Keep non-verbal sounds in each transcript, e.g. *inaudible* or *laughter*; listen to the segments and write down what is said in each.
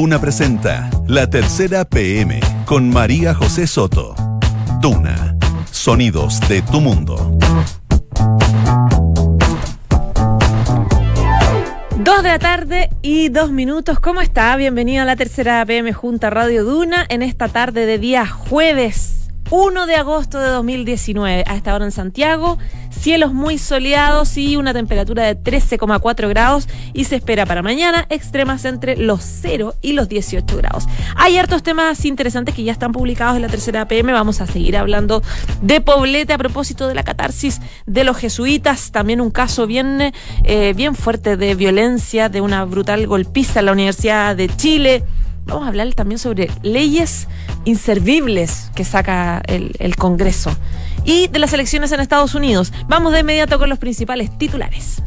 Duna presenta La Tercera PM con María José Soto. Duna, sonidos de tu mundo. Dos de la tarde y dos minutos. ¿Cómo está? Bienvenido a la tercera PM Junta Radio Duna en esta tarde de día jueves 1 de agosto de 2019. A esta hora en Santiago, cielos muy soleados y una temperatura de 13,4 grados y se espera para mañana extremas entre los 0 y los 18 grados. Hay hartos temas interesantes que ya están publicados en la tercera PM. Vamos a seguir hablando de Poblete a propósito de la catarsis de los jesuitas. También un caso bien, eh, bien fuerte de violencia, de una brutal golpiza en la Universidad de Chile. Vamos a hablar también sobre leyes inservibles que saca el, el, Congreso y de las elecciones en Estados Unidos. Vamos de inmediato con los principales titulares.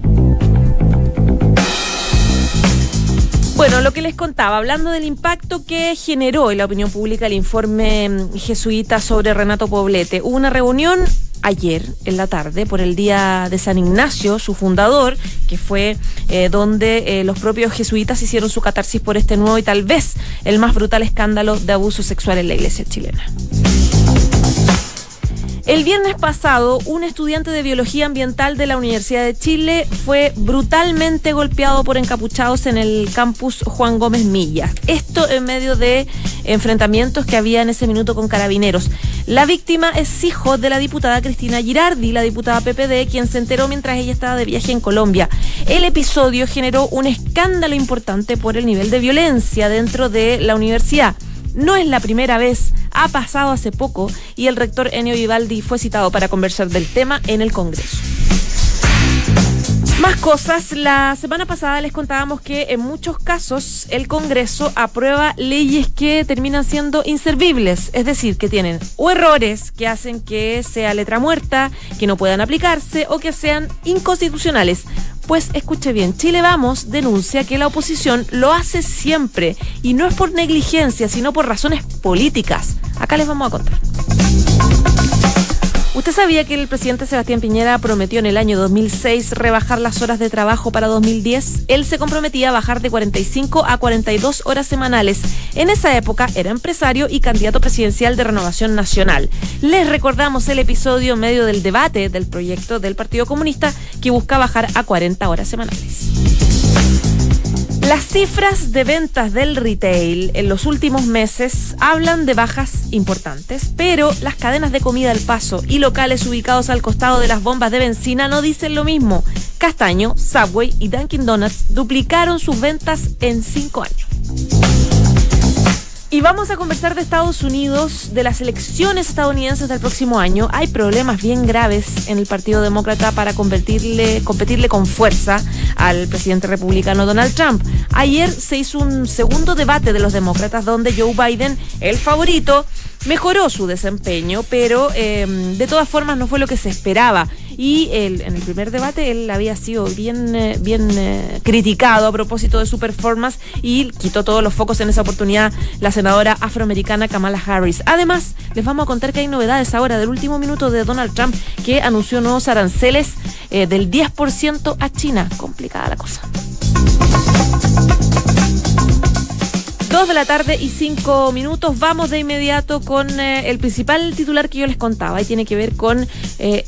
Bueno, lo que les contaba, hablando del impacto que generó en la opinión pública el informe jesuita sobre Renato Poblete, hubo una reunión ayer en la tarde por el Día de San Ignacio, su fundador, que fue eh, donde eh, los propios jesuitas hicieron su catarsis por este nuevo y tal vez el más brutal escándalo de abuso sexual en la iglesia chilena. El viernes pasado, un estudiante de biología ambiental de la Universidad de Chile fue brutalmente golpeado por encapuchados en el campus Juan Gómez Milla. Esto en medio de enfrentamientos que había en ese minuto con carabineros. La víctima es hijo de la diputada Cristina Girardi, la diputada PPD, quien se enteró mientras ella estaba de viaje en Colombia. El episodio generó un escándalo importante por el nivel de violencia dentro de la universidad. No es la primera vez, ha pasado hace poco y el rector Enio Vivaldi fue citado para conversar del tema en el Congreso. Más cosas. La semana pasada les contábamos que en muchos casos el Congreso aprueba leyes que terminan siendo inservibles, es decir, que tienen o errores que hacen que sea letra muerta, que no puedan aplicarse o que sean inconstitucionales. Pues escuche bien, Chile Vamos denuncia que la oposición lo hace siempre y no es por negligencia, sino por razones políticas. Acá les vamos a contar. ¿Usted sabía que el presidente Sebastián Piñera prometió en el año 2006 rebajar las horas de trabajo para 2010? Él se comprometía a bajar de 45 a 42 horas semanales. En esa época era empresario y candidato presidencial de Renovación Nacional. Les recordamos el episodio medio del debate del proyecto del Partido Comunista que busca bajar a 40 horas semanales. Las cifras de ventas del retail en los últimos meses hablan de bajas importantes, pero las cadenas de comida al paso y locales ubicados al costado de las bombas de benzina no dicen lo mismo. Castaño, Subway y Dunkin' Donuts duplicaron sus ventas en cinco años. Y vamos a conversar de Estados Unidos, de las elecciones estadounidenses del próximo año. Hay problemas bien graves en el Partido Demócrata para competirle, competirle con fuerza al presidente republicano Donald Trump. Ayer se hizo un segundo debate de los demócratas donde Joe Biden, el favorito, mejoró su desempeño, pero eh, de todas formas no fue lo que se esperaba. Y en el primer debate él había sido bien, eh, bien eh, criticado a propósito de su performance y quitó todos los focos en esa oportunidad la senadora afroamericana Kamala Harris. Además, les vamos a contar que hay novedades ahora del último minuto de Donald Trump que anunció nuevos aranceles del 10% a China. Complicada la cosa. De la tarde y cinco minutos. Vamos de inmediato con eh, el principal titular que yo les contaba y tiene que ver con eh,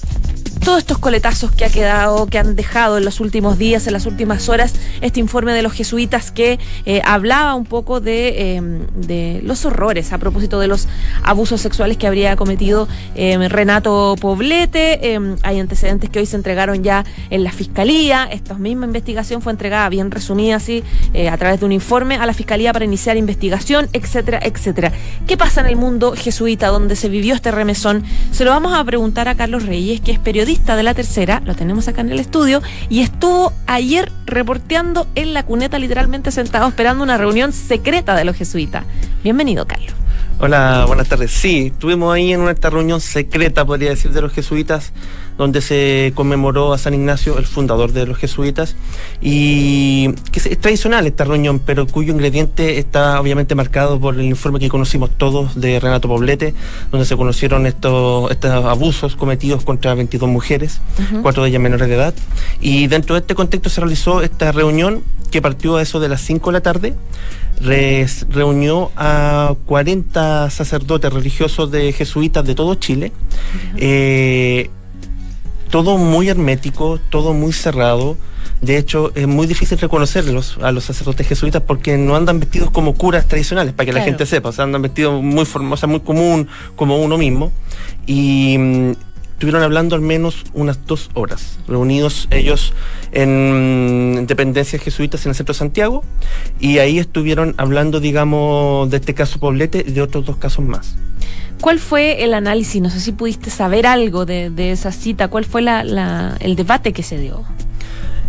todos estos coletazos que ha quedado, que han dejado en los últimos días, en las últimas horas, este informe de los jesuitas que eh, hablaba un poco de, em, de, los horrores a propósito de los abusos sexuales que habría cometido em, Renato Poblete. Em, hay antecedentes que hoy se entregaron ya en la fiscalía. Esta misma investigación fue entregada bien resumida así eh, a través de un informe a la fiscalía para iniciar investigación, etcétera, etcétera. ¿Qué pasa en el mundo jesuita donde se vivió este remesón? Se lo vamos a preguntar a Carlos Reyes, que es periodista de la tercera, lo tenemos acá en el estudio, y estuvo ayer reporteando en la cuneta, literalmente sentado esperando una reunión secreta de los jesuitas. Bienvenido, Carlos. Hola, buenas tardes. Sí, estuvimos ahí en esta reunión secreta, podría decir, de los jesuitas, donde se conmemoró a San Ignacio, el fundador de los jesuitas, y que es tradicional esta reunión, pero cuyo ingrediente está obviamente marcado por el informe que conocimos todos de Renato Poblete, donde se conocieron estos, estos abusos cometidos contra 22 mujeres, cuatro de ellas menores de edad, y dentro de este contexto se realizó esta reunión que partió a eso de las 5 de la tarde, reunió a 40 sacerdotes religiosos de jesuitas de todo Chile, eh, todo muy hermético, todo muy cerrado. De hecho, es muy difícil reconocerlos a los sacerdotes jesuitas porque no andan vestidos como curas tradicionales, para que la gente sepa. O sea, andan vestidos muy, o muy común, como uno mismo. Y mm, estuvieron hablando al menos unas dos horas, reunidos ellos en dependencias jesuitas en el centro de Santiago, y ahí estuvieron hablando, digamos, de este caso Poblete y de otros dos casos más. ¿Cuál fue el análisis? No sé si pudiste saber algo de, esa cita. ¿Cuál fue el debate que se dio?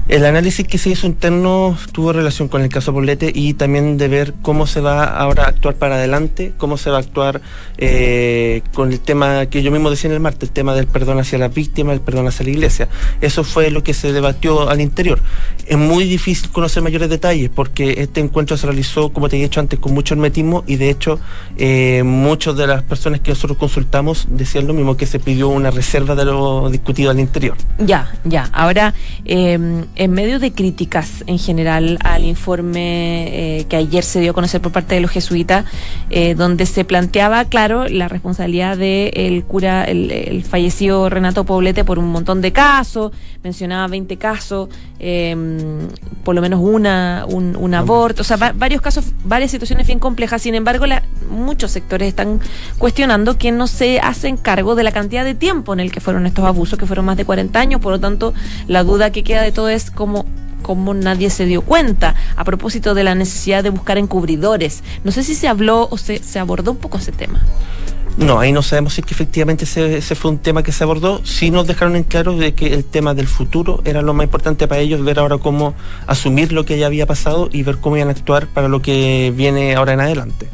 El análisis que se hizo interno tuvo relación con el caso Poblete y también de ver cómo se va ahora a actuar para adelante, cómo se va a actuar eh, con el tema que yo mismo decía en el martes, el tema del perdón hacia las víctimas, el perdón hacia la iglesia. Eso fue lo que se debatió al interior. Es muy difícil conocer mayores detalles porque este encuentro se realizó, como te he dicho antes, con mucho hermetismo y de hecho eh, muchas de las personas que nosotros consultamos decían lo mismo, que se pidió una reserva de lo discutido al interior. Ya, ya. Ahora, eh, en medio de críticas en general al informe eh, que ayer se dio a conocer por parte de los jesuitas, eh, donde se planteaba, claro, la responsabilidad del cura, el, fallecido Renato Poblete por un montón de casos, mencionaba 20 casos, em, por lo menos una, un, aborto, o sea, varios casos, varias situaciones bien complejas. Sin embargo, muchos sectores están cuestionando que no se hacen cargo de la cantidad de tiempo en el que fueron estos abusos, que fueron más de 40 años, por lo tanto, la duda que queda de todo es cómo cómo nadie se dio cuenta a propósito de la necesidad de buscar encubridores. No sé si se habló o se, se abordó un poco ese tema. No, ahí no sabemos si es que efectivamente ese, fue un tema que se abordó. Sí nos dejaron en claro de que el tema del futuro era lo más importante para ellos, ver ahora cómo asumir lo que ya había pasado y ver cómo iban a actuar para lo que viene ahora en adelante.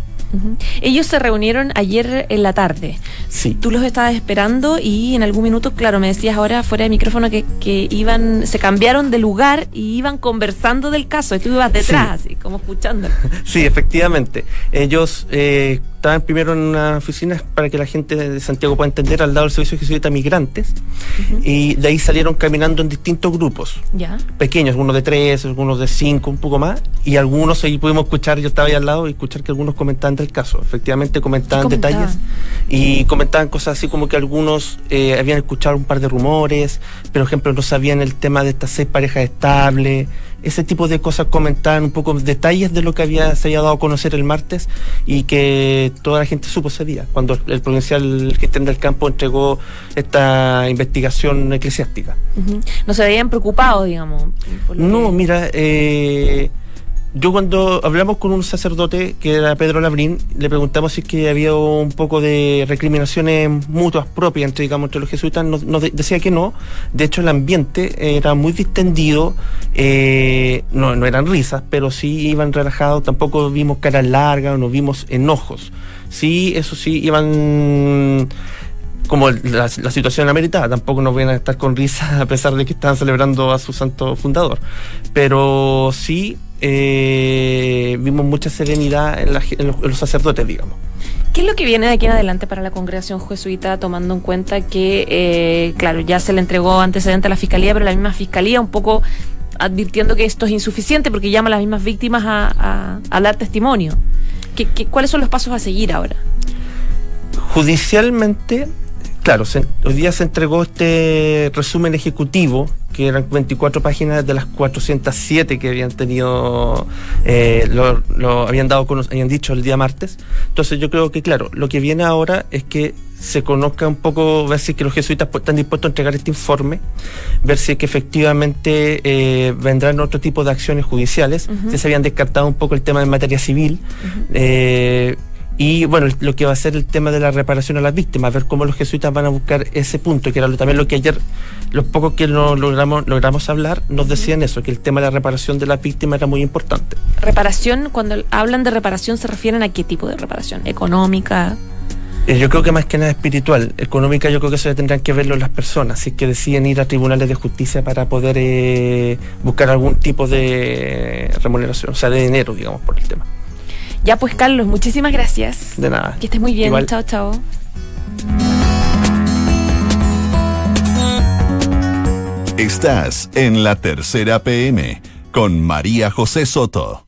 Ellos se reunieron ayer en la tarde. Sí. Tú los estabas esperando y en algún minuto, claro, me decías ahora fuera de micrófono que, que iban, se cambiaron de lugar y iban conversando del caso. Y tú ibas detrás, así como escuchando. *laughs* Sí, efectivamente. Ellos eh, estaban primero en una oficina para que la gente de Santiago pueda entender al lado del servicio jesuita migrantes. Y de ahí salieron caminando en distintos grupos. Ya. pequeños, algunos de tres, algunos de cinco, un poco más. Y algunos ahí pudimos escuchar, yo estaba ahí al lado y escuchar que algunos comentaban del caso, efectivamente comentaban, detalles y comentaban cosas así como que algunos eh, habían escuchado un par de rumores, por ejemplo no sabían el tema de estas seis parejas estables ese tipo de cosas comentaban un poco detalles de lo que había se había dado a conocer el martes y que toda la gente supo ese día, cuando el provincial gestión del campo entregó esta investigación eclesiástica. ¿No se habían preocupado, digamos? No, mira, eh, yo cuando hablamos con un sacerdote que era Pedro Labrín, le preguntamos si es que había un poco de recriminaciones mutuas propias entre, digamos, entre los jesuitas, nos, decía que no. De hecho, el ambiente era muy distendido, eh, no, no eran risas, pero sí iban relajados, tampoco vimos caras largas, no vimos enojos. Sí, eso sí, iban como la, situación amerita, tampoco nos van a estar con risas *laughs* a pesar de que están celebrando a su santo fundador. Pero sí eh, vimos mucha serenidad en, los, sacerdotes, digamos. ¿Qué es lo que viene de aquí en adelante para la congregación jesuita, tomando en cuenta que, eh, claro, ya se le entregó antecedente a la fiscalía, pero la misma fiscalía un poco advirtiendo que esto es insuficiente porque llama a las mismas víctimas a, dar testimonio? ¿Qué, cuáles son los pasos a seguir ahora? Judicialmente, claro, hoy día se entregó este resumen ejecutivo que eran 24 páginas de las 407 que habían tenido, eh, lo, habían dado, habían dicho el día martes. Entonces yo creo que, claro, lo que viene ahora es que se conozca un poco, ver si que los jesuitas están dispuestos a entregar este informe, ver si que efectivamente eh, vendrán otro tipo de acciones judiciales, si se habían descartado un poco el tema de materia civil. Y bueno, lo que va a ser el tema de la reparación a las víctimas, ver cómo los jesuitas van a buscar ese punto, que era también lo que ayer, los pocos que no logramos, logramos hablar, nos decían eso, que el tema de la reparación de las víctimas era muy importante. Reparación, cuando hablan de reparación, ¿se refieren a qué tipo de reparación? ¿Económica? Eh, yo creo que más que nada espiritual. Económica yo creo que eso tendrán que verlo las personas, si es que deciden ir a tribunales de justicia para poder eh, buscar algún tipo de remuneración, o sea, de dinero, digamos, por el tema. Ya pues, Carlos, muchísimas gracias. De nada. Que estés muy bien. Igual. Chao, chao. Estás en la tercera PM con María José Soto.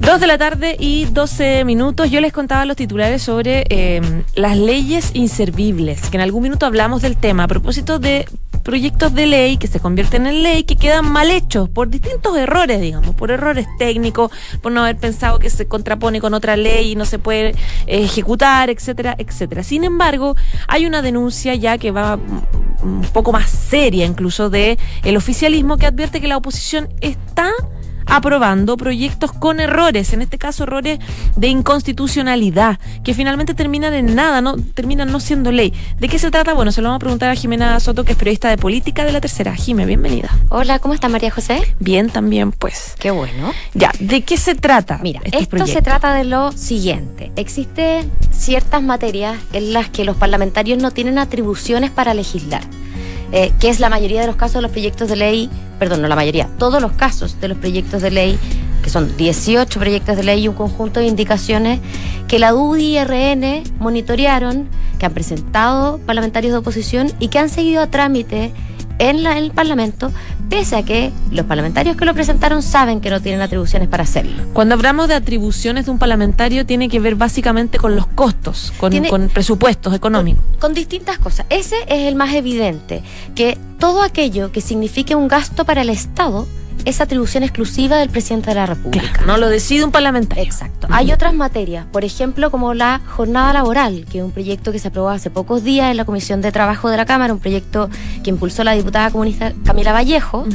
Dos de la tarde y 12 minutos. Yo les contaba los titulares sobre eh, las leyes inservibles, que en algún minuto hablamos del tema a propósito de proyectos de ley que se convierten en ley que quedan mal hechos por distintos errores, digamos, por errores técnicos, por no haber pensado que se contrapone con otra ley y no se puede eh, ejecutar, etcétera, etcétera. Sin embargo, hay una denuncia ya que va un poco más seria incluso de el oficialismo que advierte que la oposición está aprobando proyectos con errores, en este caso errores de inconstitucionalidad, que finalmente terminan en nada, no terminan no siendo ley. ¿De qué se trata? Bueno, se lo vamos a preguntar a Jimena Soto, que es periodista de política de la tercera. Jime, bienvenida. Hola, ¿cómo está María José? Bien, también, pues. Qué bueno. Ya, ¿de qué se trata? Mira, este esto se trata de lo siguiente. Existen ciertas materias en las que los parlamentarios no tienen atribuciones para legislar. Eh, que es la mayoría de los casos de los proyectos de ley, perdón, no la mayoría, todos los casos de los proyectos de ley, que son 18 proyectos de ley y un conjunto de indicaciones que la UDI monitorearon, que han presentado parlamentarios de oposición y que han seguido a trámite en la- el Parlamento, pese a que los parlamentarios que lo presentaron saben que no tienen atribuciones para hacerlo. Cuando hablamos de atribuciones de un parlamentario, tiene que ver básicamente con los costos, con, Tiene- con presupuestos económicos. Con, con distintas cosas. Ese es el más evidente, que todo aquello que signifique un gasto para el Estado es atribución exclusiva del presidente de la República. Claro, no lo decide un parlamentario. Exacto. Hay otras materias, por ejemplo, como la jornada laboral, que es un proyecto que se aprobó hace pocos días en la Comisión de Trabajo de la Cámara, un proyecto que impulsó la diputada comunista Camila Vallejo.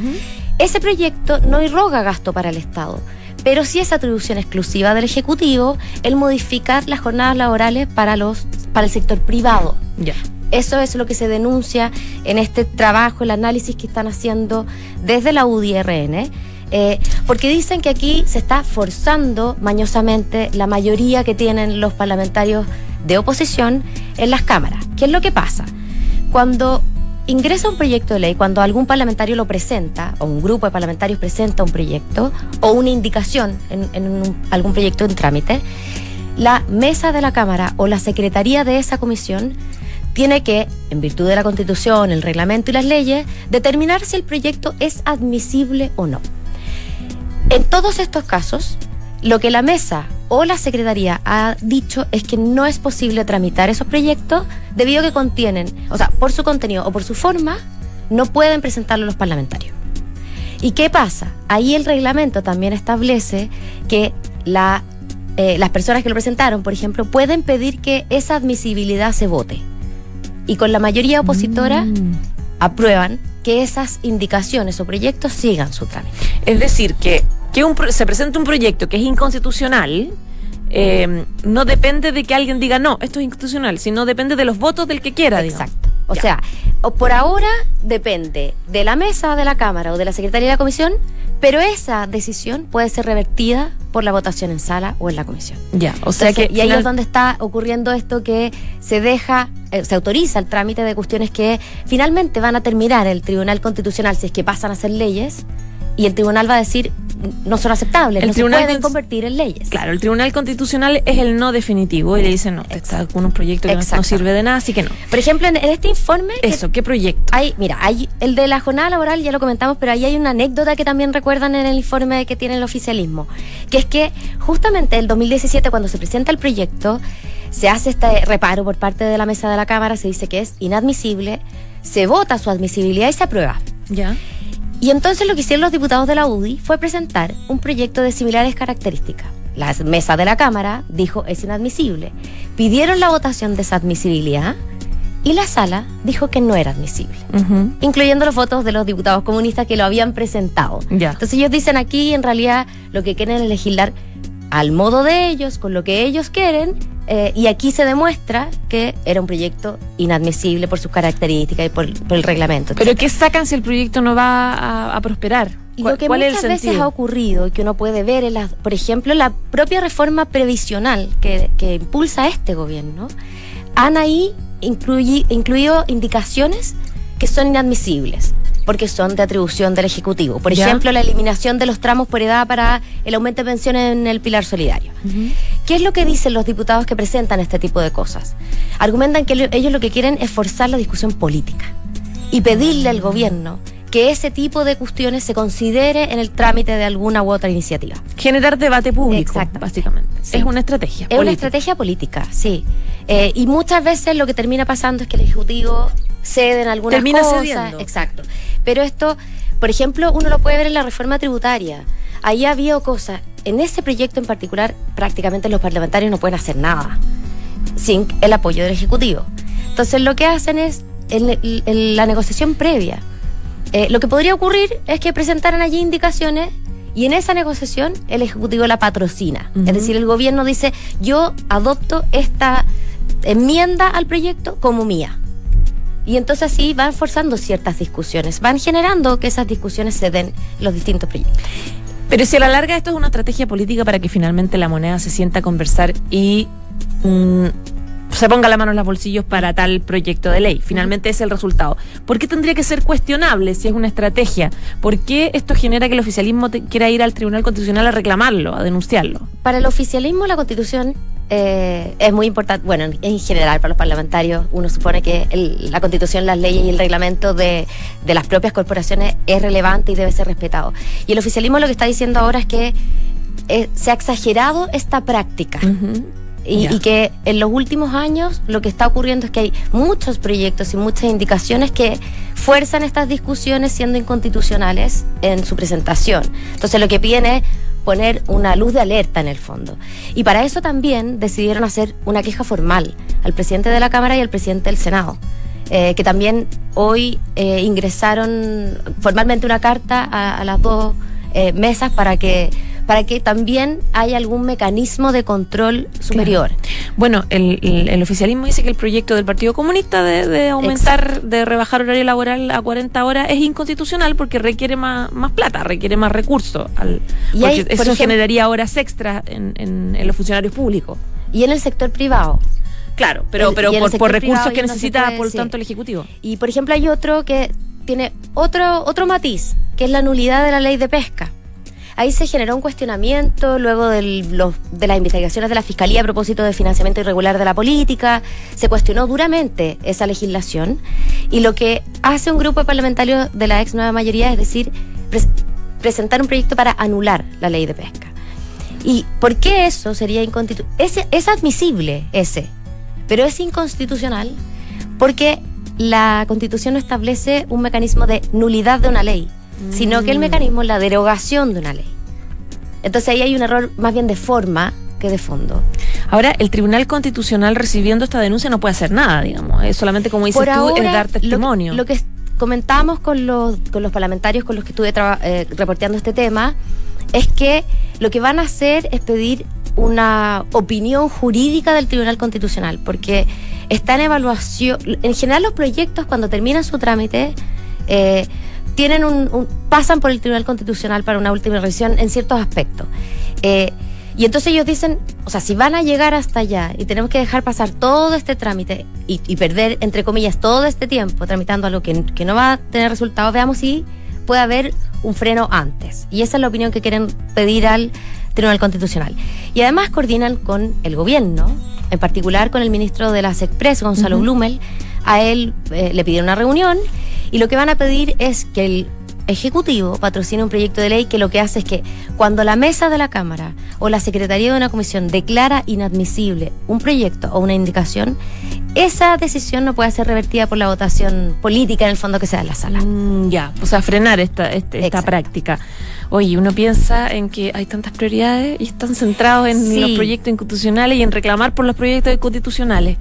Ese proyecto no irroga gasto para el Estado, pero sí es atribución exclusiva del Ejecutivo el modificar las jornadas laborales para, los, para el sector privado. Ya. Eso es lo que se denuncia en este trabajo, el análisis que están haciendo desde la UDIRN. eh, porque dicen que aquí se está forzando mañosamente la mayoría que tienen los parlamentarios de oposición en las cámaras. ¿Qué es lo que pasa? Cuando ingresa un proyecto de ley, cuando algún parlamentario lo presenta, o un grupo de parlamentarios presenta un proyecto, o una indicación en, algún proyecto en trámite, la mesa de la Cámara o la secretaría de esa comisión tiene que, en virtud de la Constitución, el reglamento y las leyes, determinar si el proyecto es admisible o no. En todos estos casos, lo que la mesa o la secretaría ha dicho es que no es posible tramitar esos proyectos debido a que contienen, o sea, por su contenido o por su forma, no pueden presentarlo los parlamentarios. ¿Y qué pasa? Ahí el reglamento también establece que eh, las personas que lo presentaron, por ejemplo, pueden pedir que esa admisibilidad se vote. Y con la mayoría opositora Mm. aprueban que esas indicaciones o proyectos sigan su trámite. Es decir, que, que un pro- se presente un proyecto que es inconstitucional, eh, no depende de que alguien diga no, esto es inconstitucional, sino depende de los votos del que quiera, digamos. O Ya. sea, o por ahora depende de la mesa de la Cámara o de la Secretaría de la Comisión, pero esa decisión puede ser revertida por la votación en sala o en la comisión. Ya, o sea Entonces, que. y ahí final- es donde está ocurriendo esto que se deja, eh, se autoriza el trámite de cuestiones que finalmente van a terminar el Tribunal Constitucional si es que pasan a ser leyes y el tribunal va a decir no son aceptables, El no tribunal se pueden convertir en leyes. Claro, el Tribunal Constitucional es el no definitivo y le dicen no, está con un proyecto que no- sirve de nada, así que no. Por ejemplo, en, en este informe que Eso, ¿qué proyecto? Hay, mira, hay el de la jornada laboral, ya lo comentamos, pero ahí hay una anécdota que también recuerdan en el informe que tiene el oficialismo, que es que justamente el 2017, cuando se presenta el proyecto, se hace este reparo por parte de la mesa de la Cámara, se dice que es inadmisible, se vota su admisibilidad y se aprueba. Ya. Y entonces lo que hicieron los diputados de la UDI fue presentar un proyecto de similares características. La mesa de la Cámara dijo es inadmisible. Pidieron la votación de esa admisibilidad y la sala dijo que no era admisible incluyendo los votos de los diputados comunistas que lo habían presentado. Ya. Entonces ellos dicen aquí, en realidad, lo que quieren es legislar al modo de ellos, con lo que ellos quieren, eh, y aquí se demuestra que era un proyecto inadmisible por sus características y por, por el reglamento. Pero ¿qué sacan si el proyecto no va a, a prosperar? lo que ¿Cuál es el muchas veces sentido? ha ocurrido y que uno puede ver, en por ejemplo, la propia reforma previsional que, que impulsa este gobierno, han ahí incluido indicaciones que son inadmisibles porque son de atribución del Ejecutivo. Por Ya. ejemplo, la eliminación de los tramos por edad para el aumento de pensiones en el pilar solidario. ¿Qué es lo que dicen los diputados que presentan este tipo de cosas? Argumentan que lo- ellos lo que quieren es forzar la discusión política y pedirle al gobierno que ese tipo de cuestiones se considere en el trámite de alguna u otra iniciativa. Generar debate público, básicamente. Sí. Es una estrategia. Es una estrategia política, sí. Eh, y muchas veces lo que termina pasando es que el Ejecutivo cede en algunas Termina cosas. cediendo. Exacto. Pero esto, por ejemplo, uno lo puede ver en la reforma tributaria. Ahí ha habido cosas. En ese proyecto en particular, prácticamente los parlamentarios no pueden hacer nada sin el apoyo del Ejecutivo. Entonces, lo que hacen es el- la negociación previa. Eh, lo que podría ocurrir es que presentaran allí indicaciones y en esa negociación el Ejecutivo la patrocina. Es decir, el gobierno dice, yo adopto esta enmienda al proyecto como mía. Y entonces así van forzando ciertas discusiones, van generando que esas discusiones se den en los distintos proyectos. Pero si a la larga esto es una estrategia política para que finalmente la moneda se sienta a conversar y mm, se ponga la mano en los bolsillos para tal proyecto de ley. Finalmente es el resultado. ¿Por qué tendría que ser cuestionable si es una estrategia? ¿Por qué esto genera que el oficialismo te- quiera ir al Tribunal Constitucional a reclamarlo, a denunciarlo? Para el oficialismo la constitución eh, es muy importante, bueno, en, en general para los parlamentarios uno supone que el- la constitución, las leyes y el reglamento de, de las propias corporaciones es relevante y debe ser respetado. Y el oficialismo lo que está diciendo ahora es que eh, se ha exagerado esta práctica. Y, que en los últimos años lo que está ocurriendo es que hay muchos proyectos y muchas indicaciones que fuerzan estas discusiones siendo inconstitucionales en su presentación. Entonces lo que piden es poner una luz de alerta en el fondo. Y para eso también decidieron hacer una queja formal al presidente de la Cámara y al presidente del Senado. eh, que también hoy eh, ingresaron formalmente una carta a, a las dos eh, mesas para que para que también haya algún mecanismo de control superior. Bueno, el, el- el oficialismo dice que el proyecto del Partido Comunista de, de aumentar, de rebajar horario laboral a 40 horas es inconstitucional porque requiere más, más plata, requiere más recursos. Al, Y por eso ejemplo- generaría horas extras en, en- en los funcionarios públicos. Y en el sector privado. Claro, pero, El- pero por, recursos que no necesita, por tanto, el Ejecutivo. Y por ejemplo hay otro que tiene otro, otro matiz, que es la nulidad de la ley de pesca. Ahí se generó un cuestionamiento luego los- de las investigaciones de la Fiscalía a propósito de financiamiento irregular de la política. Se cuestionó duramente esa legislación y lo que hace un grupo de parlamentarios de la ex nueva mayoría es decir, pres- presentar un proyecto para anular la ley de pesca. ¿Y por qué eso sería inconstitucional? Es admisible ese, pero es inconstitucional porque la constitución no establece un mecanismo de nulidad de una ley, sino que el Mm. mecanismo es la derogación de una ley. Entonces ahí hay un error más bien de forma que de fondo. Ahora, el Tribunal Constitucional recibiendo esta denuncia no puede hacer nada, digamos. Es solamente, como dices Por tú, ahora, es dar lo que- testimonio. Lo, que comentábamos con los, con los parlamentarios con los que estuve eh, reporteando este tema es que lo que van a hacer es pedir una opinión jurídica del Tribunal Constitucional, porque está en evaluación. En general, los proyectos, cuando terminan su trámite, eh, tienen un, un- pasan por el Tribunal Constitucional para una última revisión en ciertos aspectos. Eh, y entonces ellos dicen, o sea, si van a llegar hasta allá y tenemos que dejar pasar todo este trámite y, y perder, entre comillas, todo este tiempo tramitando algo que, que no va a tener resultados, veamos si puede haber un freno antes. Y esa es la opinión que quieren pedir al Tribunal Constitucional. Y además coordinan con el gobierno, en particular con el ministro de las Express, Gonzalo Ujú. Blumel. A él eh, le pidieron una reunión y lo que van a pedir es que el Ejecutivo patrocine un proyecto de ley que lo que hace es que cuando la mesa de la Cámara o la Secretaría de una comisión declara inadmisible un proyecto o una indicación, esa decisión no puede ser revertida por la votación política en el fondo que se da en la sala. Mm, ya, o sea, frenar esta, este- esta práctica. Oye, uno piensa en que hay tantas prioridades y están centrados en Sí. los proyectos inconstitucionales y en reclamar por los proyectos inconstitucionales.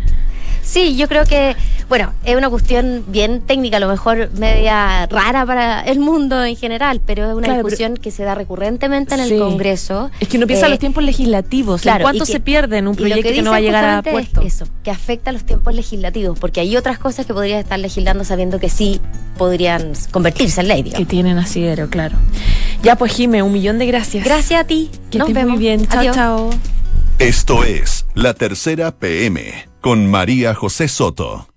Sí, yo creo que, bueno, es una cuestión bien técnica, a lo mejor media rara para el mundo en general, pero es una Claro, discusión que se da recurrentemente en Sí. el Congreso. Es que uno piensa en Eh, los tiempos legislativos. claro, ¿En ¿Cuánto que- se pierde en un proyecto que, no va a llegar a justamente es puesto? Eso, que afecta a los tiempos legislativos, porque hay otras cosas que podrías estar legislando sabiendo que sí podrían convertirse en ley, Que digamos. tienen asidero, claro. Ya pues, Jime, un millón de gracias. Gracias a ti. Que Nos estés vemos. muy bien. Chao, Adiós. chao. Esto es La Tercera PM con María José Soto.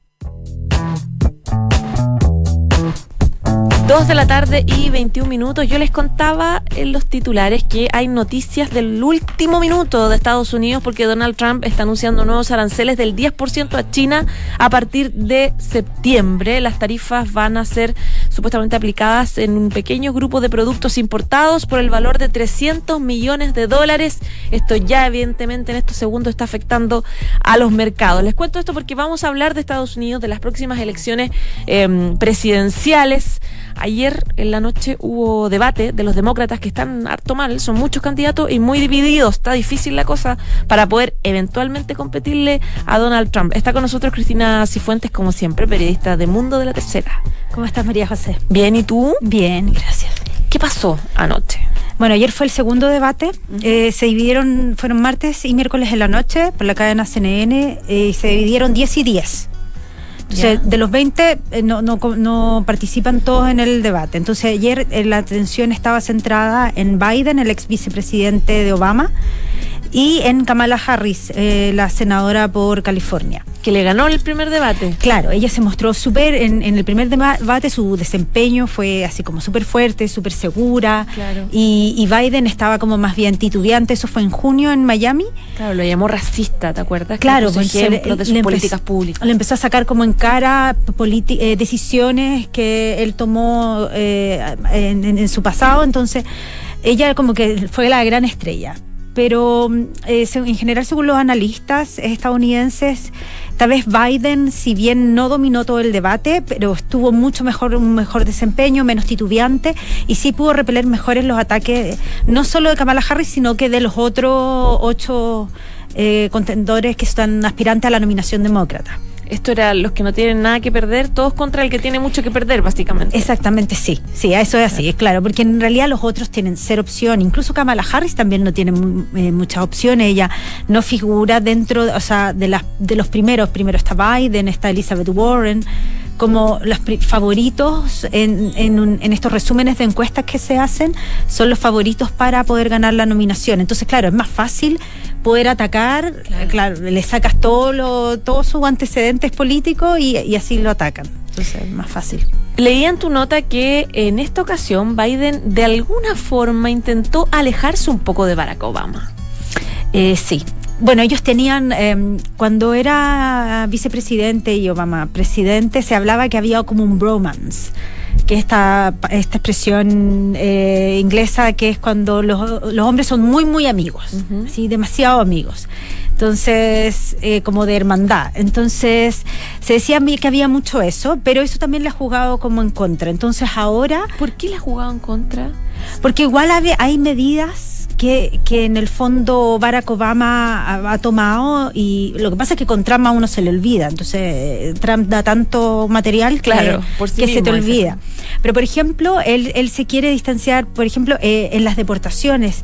Dos de la tarde y 21 minutos. Yo les contaba en los titulares que hay noticias del último minuto de Estados Unidos porque Donald Trump está anunciando nuevos aranceles del 10% a China a partir de septiembre. Las tarifas van a ser supuestamente aplicadas en un pequeño grupo de productos importados por el valor de 300 millones de dólares. Esto ya evidentemente en estos segundos está afectando a los mercados. Les cuento esto porque vamos a hablar de Estados Unidos, de las próximas elecciones eh, presidenciales. Ayer en la noche hubo debate de los demócratas que están harto mal, son muchos candidatos y muy divididos. Está difícil la cosa para poder eventualmente competirle a Donald Trump. Está con nosotros Cristina Cifuentes, como siempre, periodista de Mundo de la Tercera. ¿Cómo estás, María José? Bien, ¿y tú? Bien, gracias. ¿Qué pasó anoche? Bueno, ayer fue el segundo debate. Eh, se dividieron, fueron martes y miércoles en la noche por la cadena CNN eh, y se dividieron 10 y 10. Entonces, de los 20 eh, no, no, no participan todos en el debate. Entonces, ayer eh, la atención estaba centrada en Biden, el ex vicepresidente de Obama, y en Kamala Harris, eh, la senadora por California. Que le ganó el primer debate. Claro, ella se mostró súper, en, en el primer deba- debate su desempeño fue así como súper fuerte, súper segura. Claro. Y, y Biden estaba como más bien titubeante, eso fue en junio en Miami. Claro, lo llamó racista, ¿te acuerdas? Claro, le- ejemplos de sus le empezó- políticas públicas. Le empezó a sacar como en cara eh, decisiones que él tomó eh, en, en- en su pasado, entonces ella como que fue la gran estrella. Pero mm, eh, en general, según los analistas estadounidenses, tal vez Biden, si bien no dominó todo el debate, pero estuvo mucho mejor, un mejor desempeño, menos titubeante, y sí pudo repeler mejores los ataques, no solo de Kamala Harris, sino que de los otros ocho eh, contendores que están aspirantes a la nominación demócrata. Esto era los que no tienen nada que perder, todos contra el que tiene mucho que perder, básicamente. Exactamente, sí, sí, eso es así, es claro, porque en realidad los otros tienen cero opción, incluso Kamala Harris también no tiene eh, muchas opciones, ella no figura dentro, o sea, de, las, de los primeros, primero está Biden, está Elizabeth Warren, como los favoritos en, en, un- en estos resúmenes de encuestas que se hacen, son los favoritos para poder ganar la nominación. Entonces, claro, es más fácil poder atacar, Claro. claro, le sacas todo lo, todos sus antecedentes políticos y, y así lo atacan. Entonces, es más fácil. Leí en tu nota que en esta ocasión Biden de alguna forma intentó alejarse un poco de Barack Obama. Eh, sí. Bueno, ellos tenían, eh, cuando era vicepresidente y Obama presidente, se hablaba que había como un bromance, que esta, esta expresión eh, inglesa que es cuando los, los hombres son muy, muy amigos. ¿sí? demasiado amigos. Entonces, eh, como de hermandad. Entonces, se decía a mí que había mucho eso, pero eso también le ha jugado como en contra. Entonces, ahora ¿Por qué le ha jugado en contra? porque igual hay medidas que, que en el fondo Barack Obama ha, ha tomado y lo que pasa es que con Trump a uno se le olvida. Entonces eh, Trump da tanto material que, Claro, sí que se te ese. olvida. Pero por ejemplo, él, él se quiere distanciar, por ejemplo, eh, en las deportaciones.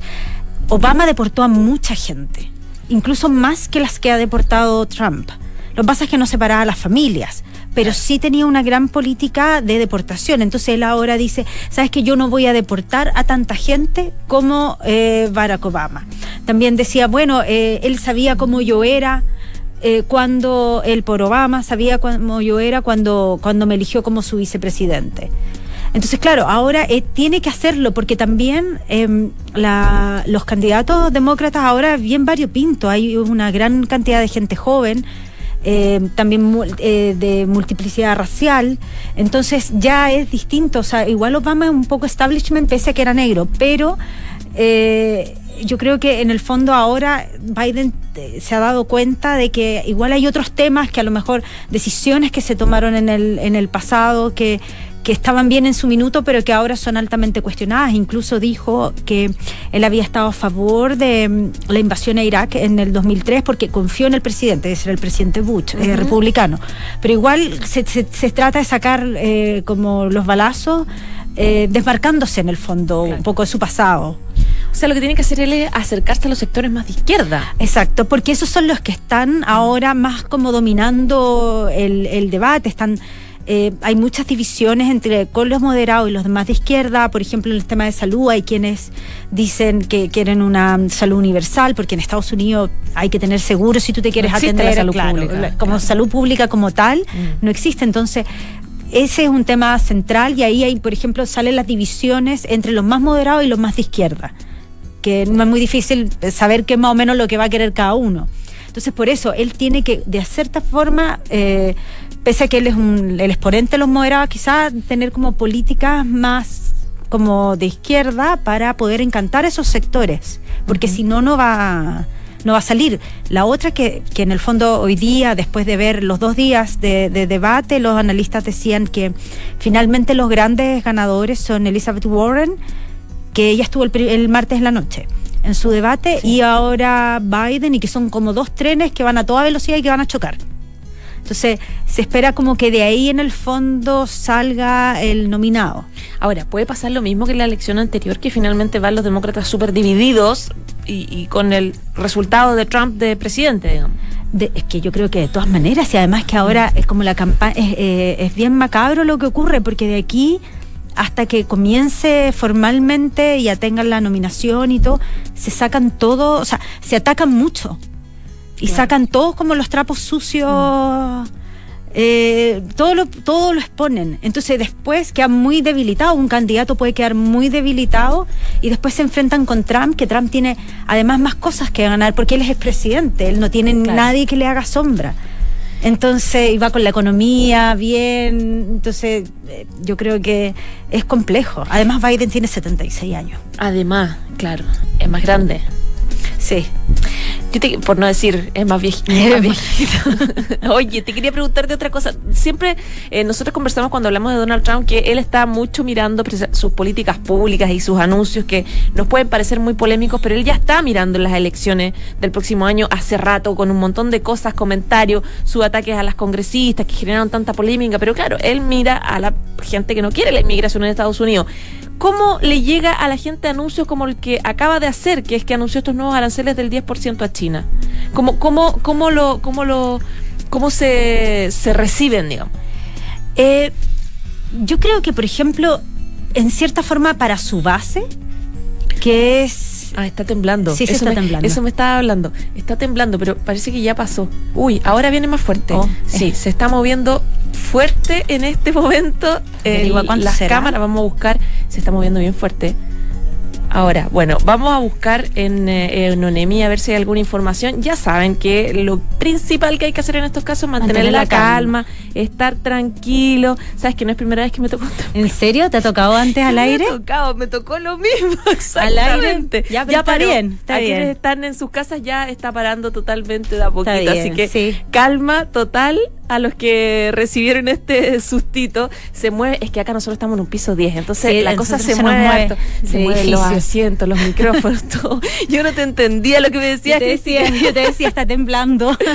Obama deportó a mucha gente, incluso más que las que ha deportado Trump. Lo que pasa es que no separaba a las familias, pero sí tenía una gran política de deportación. Entonces él ahora dice, ¿sabes que yo no voy a deportar a tanta gente como eh, Barack Obama? También decía, bueno, eh, él sabía cómo yo era. eh, cuando él por Obama sabía cómo yo era cuando, cuando me eligió como su vicepresidente. Entonces, claro, ahora eh, tiene que hacerlo porque también eh, la- los candidatos demócratas ahora bien variopinto. Hay una gran cantidad de gente joven, eh, también eh, de multiplicidad racial. Entonces ya es distinto. O sea, igual Obama es un poco establishment pese a que era negro, pero eh, yo creo que en el fondo ahora Biden se ha dado cuenta de que igual hay otros temas que a lo mejor decisiones que se tomaron en el, en el pasado que que estaban bien en su minuto, pero que ahora son altamente cuestionadas. Incluso dijo que él había estado a favor de mm, la invasión a Irak en el 2003 porque confió en el presidente, ese era el presidente Bush, eh, republicano. Pero igual se, se- se trata de sacar eh, como los balazos, eh, desmarcándose en el fondo un poco de su pasado. O sea, lo que tiene que hacer él es acercarse a los sectores más de izquierda. Exacto, porque esos son los que están ahora más como dominando el, el debate. Están, eh, hay muchas divisiones entre con los moderados y los demás de izquierda. Por ejemplo, en el tema de salud hay quienes dicen que quieren una salud universal, porque en Estados Unidos hay que tener seguro si tú te quieres No atender. la salud claro, pública, la- como claro. salud pública como tal, no existe. Entonces, ese es un tema central y ahí, hay, por ejemplo, salen las divisiones entre los más moderados y los más de izquierda que no es muy difícil saber qué es más o menos lo que va a querer cada uno. Entonces, por eso, él tiene que, de cierta forma, eh, pese a que él es un, el exponente de los moderados, quizás tener como políticas más como de izquierda para poder encantar esos sectores, porque si no, no va no va a salir. La otra que, que en el fondo hoy día, después de ver los dos días de, de debate, los analistas decían que finalmente los grandes ganadores son Elizabeth Warren, que ella estuvo el, el martes en la noche en su debate y ahora Biden y que son como dos trenes que van a toda velocidad y que van a chocar. Entonces se espera como que de ahí en el fondo salga el nominado. Ahora, puede pasar lo mismo que en la elección anterior, que finalmente van los demócratas súper divididos y, y con el resultado de Trump de presidente, digamos. De- es que yo creo que de todas maneras, y además que ahora es como la campaña, es, eh, es bien macabro lo que ocurre, porque de aquí hasta que comience formalmente y ya tengan la nominación y todo, se sacan todo, o sea, se atacan mucho. Y Claro. sacan todos como los trapos sucios. eh, todo, lo, todo lo exponen. Entonces después queda muy debilitado. Un candidato puede quedar muy debilitado y después se enfrentan con Trump, que Trump tiene además más cosas que ganar porque él es presidente. Él no tiene Claro. nadie que le haga sombra. Entonces, y va con la economía bien. Entonces, eh, yo creo que es complejo. Además, Biden tiene 76 años. Además, claro, es más grande. Sí. Yo te- por no decir, es más viejito. *laughs* *laughs* Oye, te quería preguntarte otra cosa. Siempre eh, nosotros conversamos cuando hablamos de Donald Trump que él está mucho mirando sus políticas públicas y sus anuncios que nos pueden parecer muy polémicos, pero él ya está mirando las elecciones del próximo año hace rato con un montón de cosas, comentarios, sus ataques a las congresistas que generaron tanta polémica. Pero claro, él mira a la gente que no quiere la inmigración en Estados Unidos. ¿Cómo le llega a la gente anuncios como el que acaba de hacer, que es que anunció estos nuevos aranceles del 10% a China? ¿Cómo, cómo, cómo lo, cómo lo, cómo se, se reciben, digamos? Eh, yo creo que, por ejemplo, en cierta forma, para su base, que es. Ah, está temblando. Sí, sí eso está me, temblando. Eso me estaba hablando. Está temblando, pero parece que ya pasó. Uy, ahora viene más fuerte. Oh, sí, eh. se está moviendo fuerte en este momento. El- las será. cámaras, vamos a buscar. Se está moviendo bien fuerte. Ahora, bueno, vamos a buscar en, eh, en ONEMI a ver si hay alguna información. Ya saben que lo principal que hay que hacer en estos casos es mantener, Mantener la, la calma. calma, estar tranquilo. Sabes que no es primera vez que me tocó ¿En serio? ¿Te ha tocado *laughs* antes al aire? me ha tocado, me tocó lo mismo, *laughs* Al aire. exactamente. Ya, pero está paró. bien, está a bien. quienes están en sus casas ya está parando totalmente de a poquito. bien, así que sí. calma total a los que recibieron este sustito. Se mueve, es que acá nosotros estamos en un piso 10, entonces Sí, la cosa se, mueve. Se mueven los asientos, los micrófonos, *laughs* todo. Yo no te entendía lo que me decías. Yo te decía, Cristina. yo te decía, está temblando. *laughs*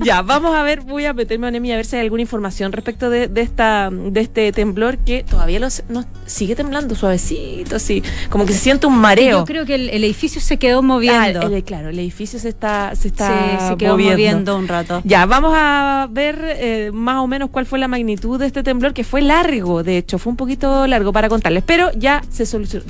Ya, vamos a ver, voy a meterme a Nemi a ver si hay alguna información respecto de, de esta de este temblor que todavía los, sigue temblando suavecito, así, como que se siente un mareo. Yo creo que el, el edificio se quedó moviendo. Ah, el- claro, el edificio se está se Sí, está se quedó moviendo. moviendo un rato. Ya, vamos a ver eh, más o menos cuál fue la magnitud de este temblor, que fue largo, de hecho, fue un poquito largo para contarles, pero ya se solucionó.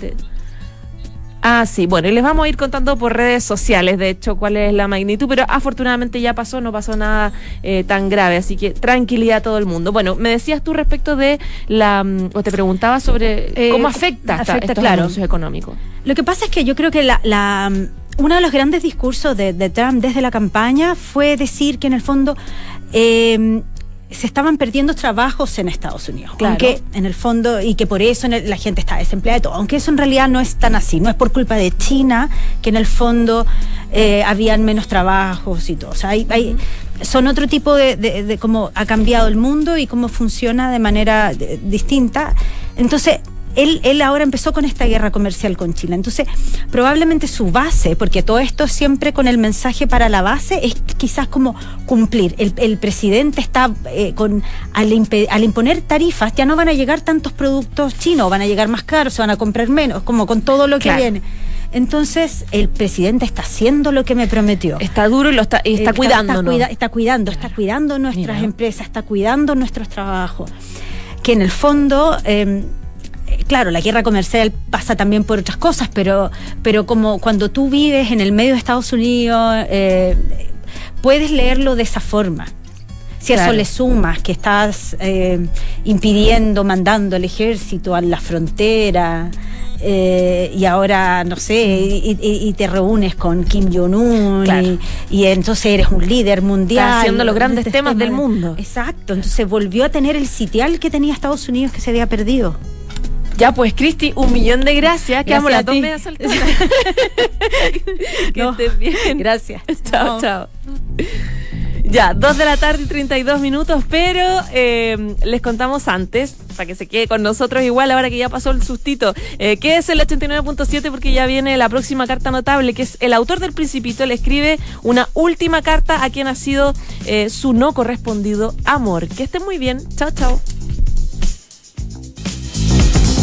Ah, sí, bueno, y les vamos a ir contando por redes sociales, de hecho, cuál es la magnitud, pero afortunadamente ya pasó, no pasó nada eh, tan grave, así que tranquilidad a todo el mundo. Bueno, me decías tú respecto de la, mm, o te preguntaba sobre Eh, cómo afecta, afecta, estos claro. anuncios económicos. Lo que pasa es que yo creo que la, la, mm, uno de los grandes discursos de, de Trump desde la campaña fue decir que en el fondo eh, se estaban perdiendo trabajos en Estados Unidos. Claro. Aunque en el fondo, y que por eso el- la gente está desempleada y todo. Aunque eso en realidad no es tan así. No es por culpa de China que en el fondo eh, habían menos trabajos y todo. O sea, hay, hay- son otro tipo de, de, de cómo ha cambiado el mundo y cómo funciona de manera de- distinta. Entonces, él, él ahora empezó con esta guerra comercial con China. Entonces, probablemente su base, porque todo esto siempre con el mensaje para la base, es quizás como cumplir. El, el presidente está eh, con al, al imponer tarifas, ya no van a llegar tantos productos chinos, van a llegar más caros, se van a comprar menos, como con todo lo que Claro. viene. Entonces, el presidente está haciendo lo que me prometió. Está duro y lo está, y está Está- cuidando, Está, cuida- está cuidando, está cuidando nuestras Mira. empresas, está cuidando nuestros trabajos. Que en el fondo, eh, eh, claro, la guerra comercial pasa también por otras cosas, pero, pero como cuando tú vives en el medio de Estados Unidos, eh, puedes leerlo de esa forma. Si a eso le sumas que estás eh, impidiendo, mandando el ejército a la frontera, eh, y ahora, no sé, y, y- y te reúnes con Kim Jong-un, Claro. y, y entonces eres un líder mundial. Está haciendo los grandes Este temas tema- del mundo. Exacto, entonces volvió a tener el sitial que tenía Estados Unidos que se había perdido. Ya, pues, Cristi, un millón de gracias. Quedamos las dos medias solteras. *laughs* que No. estés bien. Gracias. *laughs* Chao, No. chao. Ya, dos de la tarde y 32 minutos, pero eh, les contamos antes, para que se quede con nosotros igual ahora que ya pasó el sustito, eh, que es el 89.7 porque ya viene la próxima carta notable, que es el autor del Principito, le escribe una última carta a quien ha sido eh, su no correspondido amor. Que esté muy bien. Chao, chao.